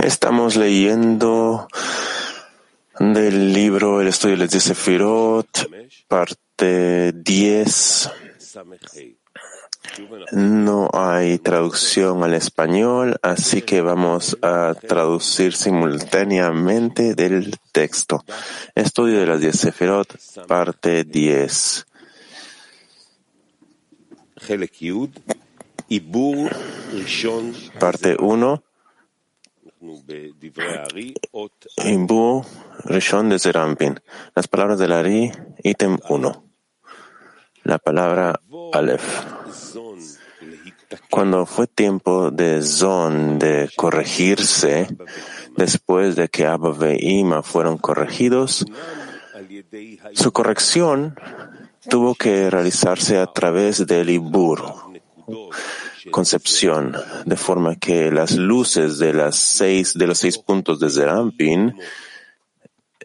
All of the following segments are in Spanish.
Estamos leyendo del libro El estudio de las Sefirot, parte 10. No hay traducción al español, así que vamos a traducir simultáneamente del texto. Estudio de las 10 Sefirot, parte 10. Parte 1. Ibu Rishon de Zerampin. Las palabras del Ari, ítem 1. La palabra Aleph. Cuando fue tiempo de Zon de corregirse, después de que Abba e Ima fueron corregidos, su corrección tuvo que realizarse a través del Ibur, concepción, de forma que las luces de las seis, de los seis puntos de Zerampin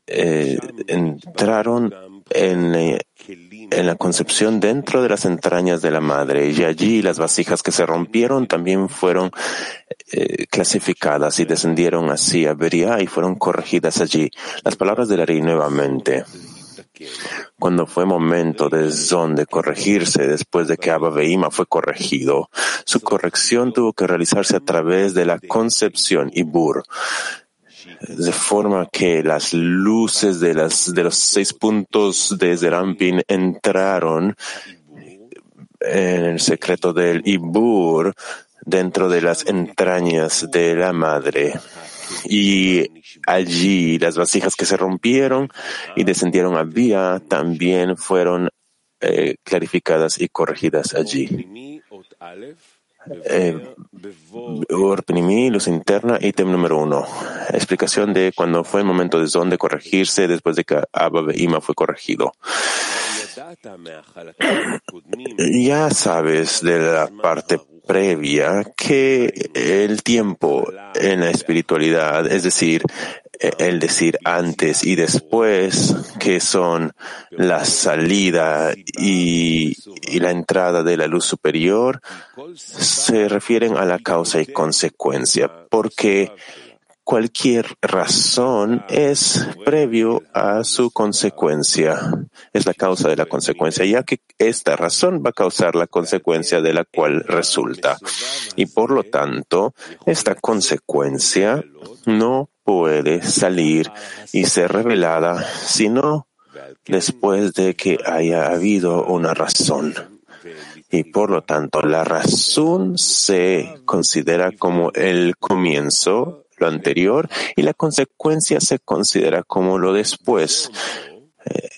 eh, entraron en, en, la concepción dentro de las entrañas de la madre y allí las vasijas que se rompieron también fueron eh, clasificadas y descendieron así a Beria y fueron corregidas allí. Las palabras de la rey nuevamente. Cuando fue momento de Zon de corregirse después de que Abba fue corregido, su corrección tuvo que realizarse a través de la concepción Ibur, de forma que las luces de los seis puntos de Zerampin entraron en el secreto del Ibur dentro de las entrañas de la madre. Y allí las vasijas que se rompieron y descendieron a Vía también fueron eh, clarificadas y corregidas allí. Eh, luz interna, ítem número uno. Explicación de cuando fue el momento de Zon de corregirse después de que Abba Ima fue corregido. Ya sabes de la parte previa que el tiempo en la espiritualidad, es decir, el decir antes y después, que son la salida y, y, la entrada de la luz superior, se refieren a la causa y consecuencia, porque cualquier razón es previo a su consecuencia. Es la causa de la consecuencia, ya que esta razón va a causar la consecuencia de la cual resulta. Y por lo tanto, esta consecuencia no puede salir y ser revelada sino después de que haya habido una razón. Y por lo tanto, la razón se considera como el comienzo lo anterior y la consecuencia se considera como lo después. Eh,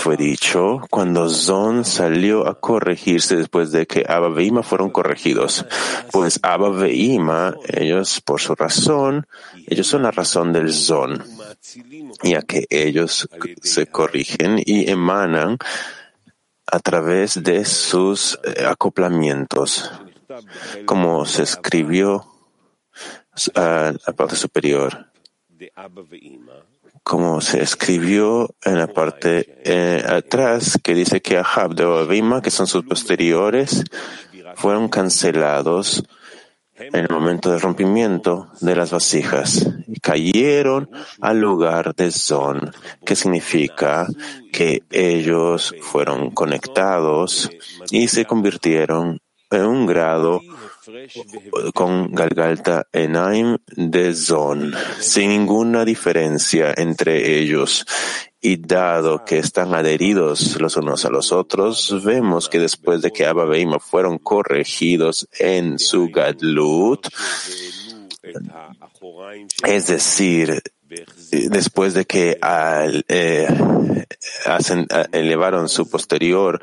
fue dicho cuando Zon salió a corregirse después de que Abba Veima fueron corregidos. Pues Abba Veima, ellos por su razón, ellos son la razón del Zon, ya que ellos se corrigen y emanan a través de sus eh, acoplamientos como se escribió a la parte superior, como se escribió en la parte eh, atrás, que dice que Ahab de Abima, que son sus posteriores, fueron cancelados en el momento del rompimiento de las vasijas y cayeron al lugar de Zon, que significa que ellos fueron conectados y se convirtieron en un grado con Galgalta Enaim de Zon, sin ninguna diferencia entre ellos. Y dado que están adheridos los unos a los otros, vemos que después de que Abba Beima fueron corregidos en su Gadlut, es decir, después de que al, eh, elevaron su posterior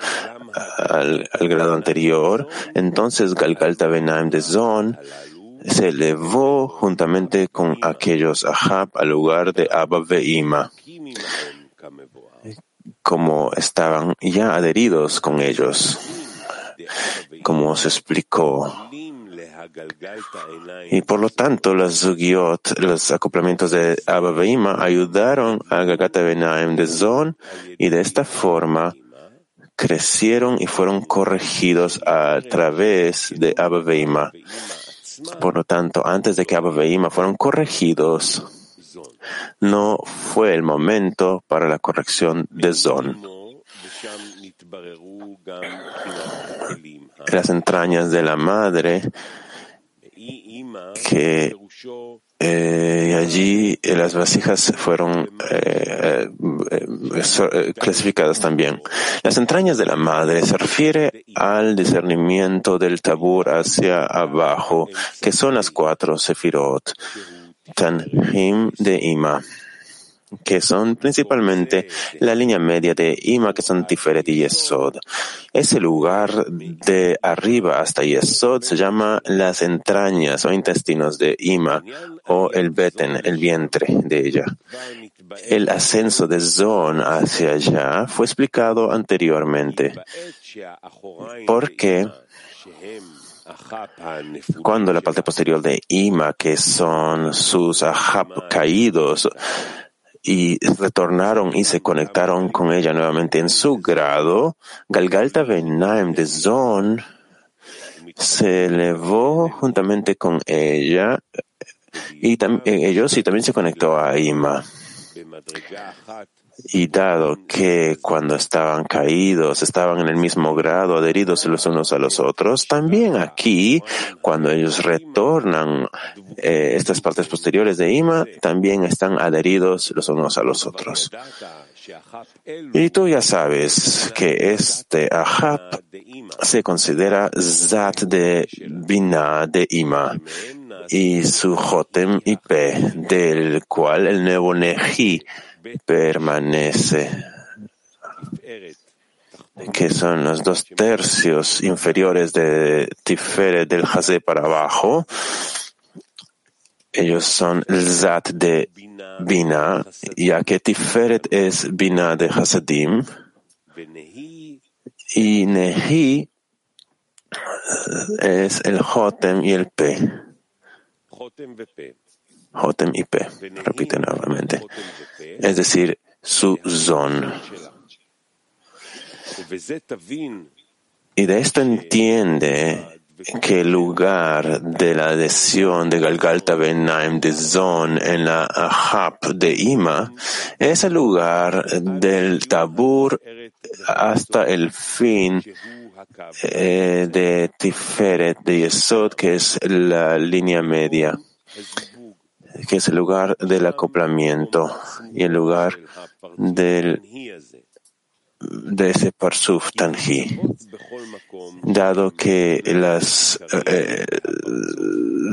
al, grado anterior, entonces Galgalta Benaim de Zon se elevó juntamente con aquellos Ahab al lugar de Abba Veima, como estaban ya adheridos con ellos, como se explicó. Y por lo tanto, los zugiot, los acoplamientos de Abba Veima ayudaron a Galgalta Benaim de Zon y de esta forma crecieron y fueron corregidos a través de Abba Veima. Por lo tanto, antes de que Abba Veima fueron corregidos, no fue el momento para la corrección de Zon. Las entrañas de la madre que eh, allí eh, las vasijas fueron eh, clasificadas también. Las entrañas de la madre se refiere al discernimiento del tabur hacia abajo, que son las cuatro sefirot, Tanhim de Ima que son principalmente la línea media de Ima, que son Tiferet y Yesod. Ese lugar de arriba hasta Yesod se llama las entrañas o intestinos de Ima o el beten, el vientre de ella. El ascenso de Zon hacia allá fue explicado anteriormente. Porque cuando la parte posterior de Ima, que son sus ahab caídos, y retornaron y se conectaron con ella nuevamente en su grado, Galgalta Benaim de Zon se elevó juntamente con ella y ellos y también se conectó a Ima. Y dado que cuando estaban caídos estaban en el mismo grado, adheridos los unos a los otros, también aquí, cuando ellos retornan eh, estas partes posteriores de Ima, también están adheridos los unos a los otros. Y tú ya sabes que este Ahab se considera Zat de Bina de Ima y su Jotem IP, del cual el nuevo Neji permanece, que son los dos tercios inferiores de Tiferet del Hazé para abajo. Ellos son el Zat de Bina, ya que Tiferet es Bina de Hasadim y Nehi es el Jotem y el P. Jotem y P. Repite nuevamente. Es decir, su zon. Y de esto entiende que el lugar de la adhesión de Galgalta Benaim de Zon en la Ahab de Ima es el lugar del Tabur hasta el fin eh, de Tiferet de Yesod, que es la línea media que es el lugar del acoplamiento y el lugar del, de ese parsuf tanji. Dado que las, eh,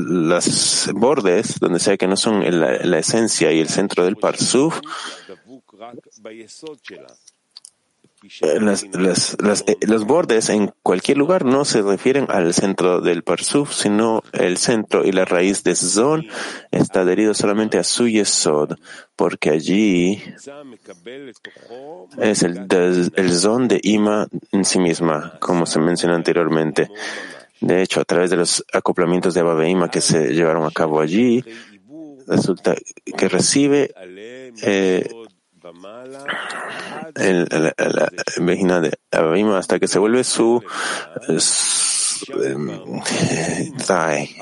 las bordes, donde sea que no son la, la esencia y el centro del parsuf, eh, los bordes en cualquier lugar no se refieren al centro del Parsuf, sino el centro y la raíz de Zon está adherido solamente a su Yesod, porque allí es el, el Zon de Ima en sí misma, como se mencionó anteriormente. De hecho, a través de los acoplamientos de Abba Ima que se llevaron a cabo allí, resulta que recibe eh, el, la, la, de Abima hasta que se vuelve su, em,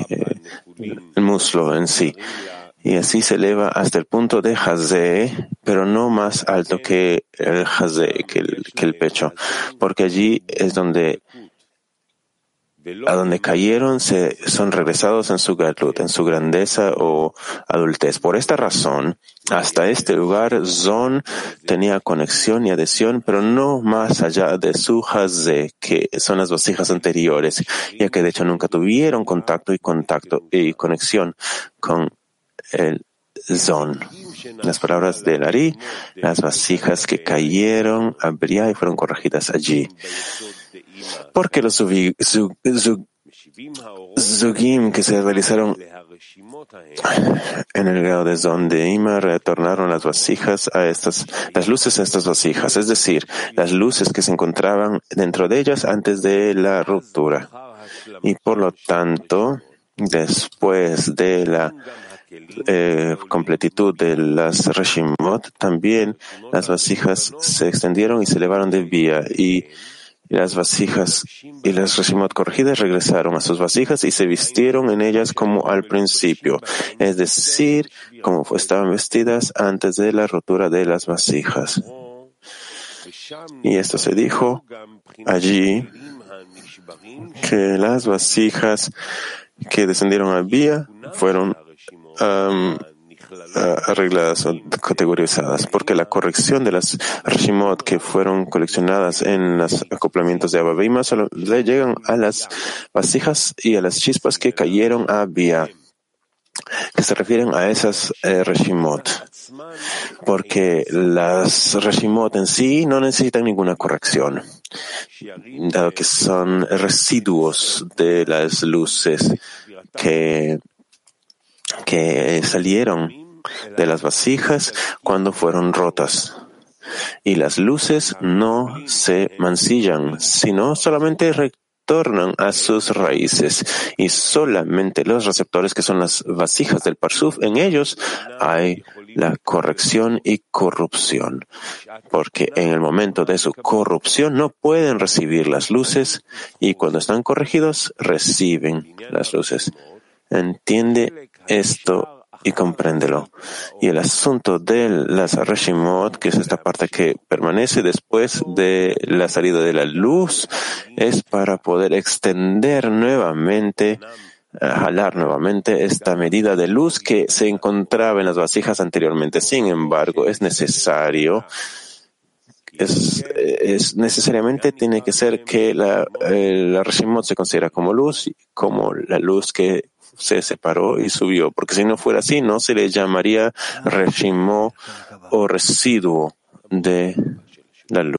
eh, el muslo en sí. Y así se eleva hasta el punto de Hazé, pero no más alto que el Hazé, que el, que el pecho, porque allí es donde a donde cayeron se, son regresados en su galut, en su grandeza o adultez. Por esta razón, hasta este lugar, Zon tenía conexión y adhesión, pero no más allá de su Hazé, que son las vasijas anteriores, ya que de hecho nunca tuvieron contacto y contacto y conexión con el Zon. Las palabras de Lari, las vasijas que cayeron a y fueron corregidas allí. Porque los Zugim que se realizaron en el grado de Zon de Ima retornaron las vasijas a estas, las luces a estas vasijas, es decir, las luces que se encontraban dentro de ellas antes de la ruptura. Y por lo tanto, después de la eh, completitud de las Reshimot, también las vasijas se extendieron y se elevaron de vía Y las vasijas y las Reshimot corregidas regresaron a sus vasijas y se vistieron en ellas como al principio, es decir, como estaban vestidas antes de la rotura de las vasijas. Y esto se dijo allí que las vasijas que descendieron a Vía fueron arregladas. O categorizadas, porque la corrección de las Rishimot que fueron coleccionadas en los acoplamientos de Abba solo le llegan a las vasijas y a las chispas que cayeron a Vía que se refieren a esas eh, porque las Reshimot en sí no necesitan ninguna corrección, dado que son residuos de las luces que que salieron de las vasijas cuando fueron rotas. Y las luces no se mancillan, sino solamente retornan a sus raíces. Y solamente los receptores que son las vasijas del Parsuf, en ellos hay la corrección y corrupción. Porque en el momento de su corrupción no pueden recibir las luces y cuando están corregidos reciben las luces. Entiende esto y compréndelo. Y el asunto de las Reshimot, que es esta parte que permanece después de la salida de la luz, es para poder extender nuevamente, eh, jalar nuevamente esta medida de luz que se encontraba en las vasijas anteriormente. Sin embargo, es necesario es, es, necesariamente tiene que ser que la, eh, Reshimot se considera como luz, como la luz que se separó y subió, porque si no fuera así, no se le llamaría reshimó o residuo de la luz.